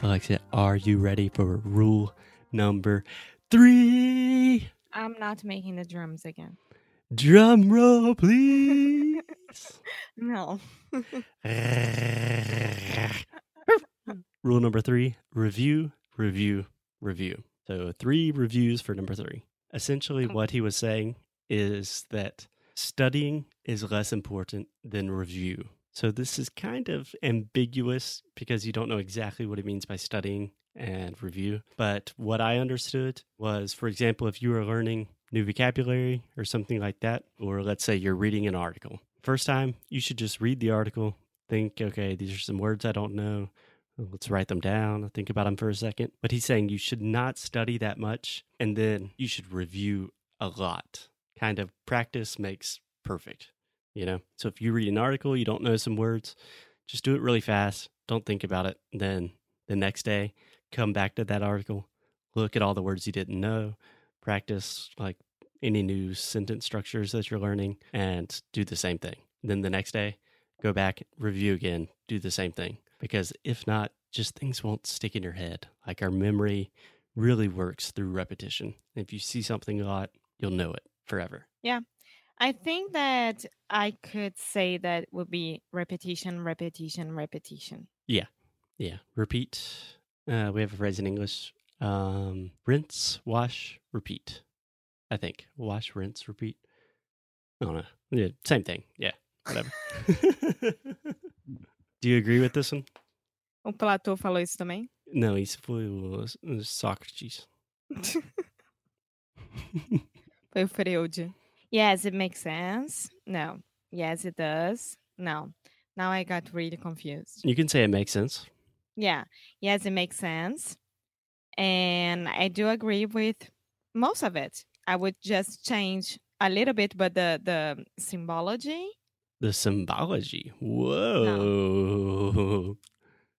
Alexia, are you ready for rule number three? I'm not making the drums again. Drum roll, please. No. rule number three review, review, review. So, three reviews for number three. Essentially, what he was saying is that studying is less important than review. So, this is kind of ambiguous because you don't know exactly what it means by studying and review. But what I understood was, for example, if you were learning new vocabulary or something like that, or let's say you're reading an article, first time you should just read the article, think, okay, these are some words I don't know. Let's write them down, think about them for a second. But he's saying you should not study that much and then you should review a lot. Kind of practice makes perfect, you know? So if you read an article, you don't know some words, just do it really fast. Don't think about it. Then the next day, come back to that article, look at all the words you didn't know, practice like any new sentence structures that you're learning, and do the same thing. Then the next day, go back, review again, do the same thing. Because if not, just things won't stick in your head. Like our memory really works through repetition. If you see something a lot, you'll know it forever. I think that I could say that would be repetition, repetition, repetition. Yeah. Yeah. Repeat. Uh, we have a phrase in English um, rinse, wash, repeat. I think. Wash, rinse, repeat. I don't know. Yeah, same thing. Yeah. Whatever. Do you agree with this one? O Platão falou isso também? No, isso foi o o Socrates. Foi o Freud. Yes, it makes sense. No. Yes, it does. No. Now I got really confused. You can say it makes sense. Yeah. Yes, it makes sense. And I do agree with most of it. I would just change a little bit, but the the symbology. The symbology. Whoa.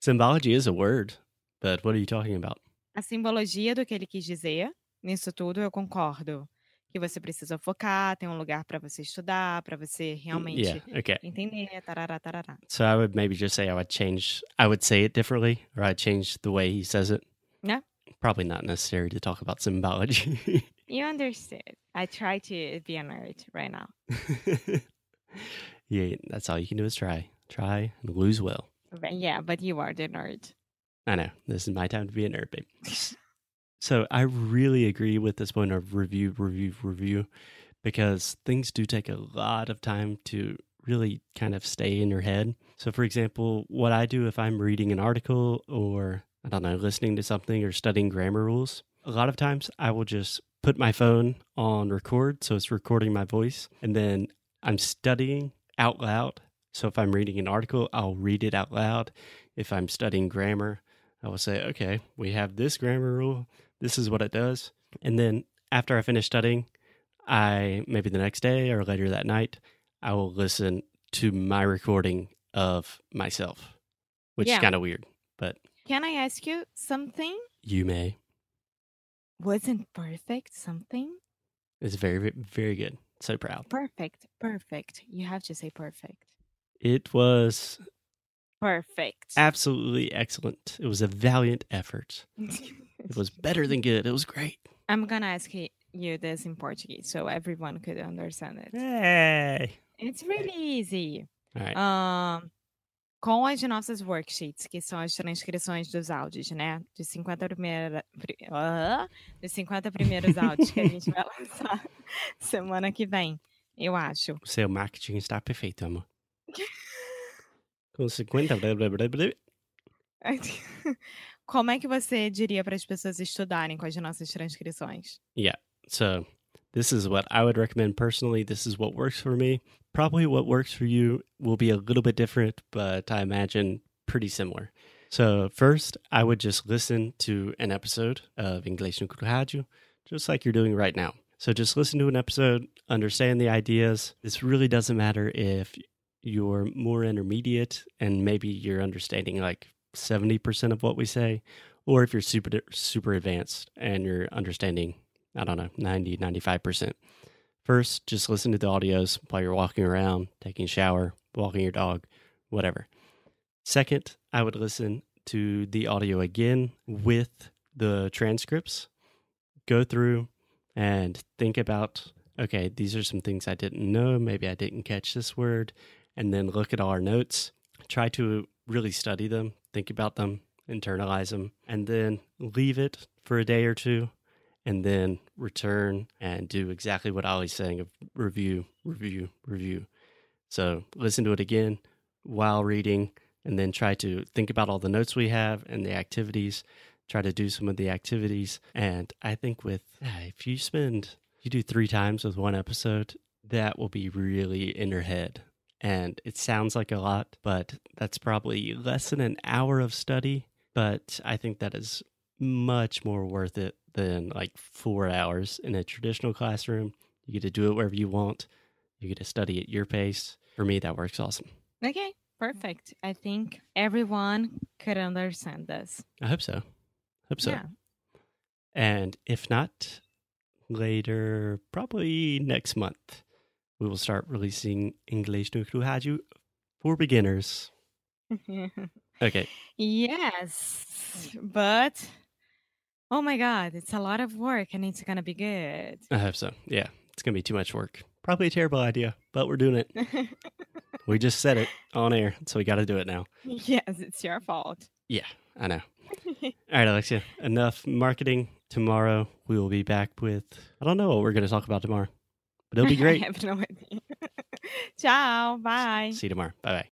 Symbology is a word, but what are you talking about? A simbologia do que ele quis dizer, nisso tudo eu concordo. Que você precisa focar, tem um lugar para você estudar, para você realmente Yeah, okay. entender, tarará, tarará. So I would maybe just say I would change, I would say it differently, or I'd change the way he says it. Yeah. Probably not necessary to talk about symbology. You understood. I try to be a nerd right now. yeah, that's all you can do is try. Try and lose well. Yeah, but you are the nerd. I know. This is my time to be a nerd, babe. so I really agree with this point of review, review, review, because things do take a lot of time to really kind of stay in your head. So, for example, what I do if I'm reading an article or, I don't know, listening to something or studying grammar rules, a lot of times I will just put my phone on record. So it's recording my voice. And then I'm studying out loud. So if I'm reading an article, I'll read it out loud. If I'm studying grammar, I will say, okay, we have this grammar rule. This is what it does. And then after I finish studying, I maybe the next day or later that night, I will listen to my recording of myself, which Yeah. is kind of weird, but Can I ask you something? you may. Wasn't perfect something? It's very, very, very good. So proud. Perfect. Perfect. You have to say perfect. It was Perfect. absolutely excellent. It was a valiant effort. It was better than good. It was great. I'm gonna ask y- you this in Portuguese so everyone could understand it. Hey. It's really easy. All right. Ahn, com as nossas worksheets, que são as transcrições dos áudios, né? Dos 50, primeira, pri- ah, dos 50 primeiros áudios que a gente vai lançar semana que vem, eu acho. O seu marketing está perfeito, amor. Com 50. Blá, blá, blá, blá. Como é que você diria para as pessoas estudarem com as nossas transcrições? So This is what I would recommend personally. This is what works for me. Probably what works for you will be a little bit different, but I imagine pretty similar. So, first, I would just listen to an episode of Inglês no Rádio, just like you're doing right now. So, just listen to an episode, understand the ideas. This really doesn't matter if you're more intermediate and maybe you're understanding like 70% of what we say, or if you're super, super advanced and you're understanding, I don't know, 90, 95%. First, just listen to the audios while you're walking around, taking a shower, walking your dog, whatever. Second, I would listen to the audio again with the transcripts, go through and think about okay, these are some things I didn't know. Maybe I didn't catch this word. And then look at all our notes, try to really study them, think about them, internalize them, and then leave it for a day or two. And then return and do exactly what Ollie's saying of review, review, review. So listen to it again while reading, and then try to think about all the notes we have and the activities. Try to do some of the activities. And I think with ah, if you spend you do three times with one episode, that will be really in your head. And it sounds like a lot, but that's probably less than an hour of study. But I think that is much more worth it than like four hours in a traditional classroom. You get to do it wherever you want, you get to study at your pace. For me, that works awesome. Okay, perfect. I think everyone could understand this. I hope so. Hope so. Yeah. And if not, later, probably next month, we will start releasing English no Rádio for beginners. Okay. yes, but oh my god, it's a lot of work and it's gonna be good. I hope so. Yeah. It's going to be too much work. Probably a terrible idea, but we're doing it. We just said it on air, so we got to do it now. yes, it's your fault. Yeah, I know. All right, Alexia, enough marketing. Tomorrow we will be back with, I don't know what we're going to talk about tomorrow, but it'll be I great. have no idea. Ciao. Bye. See you tomorrow. Bye bye.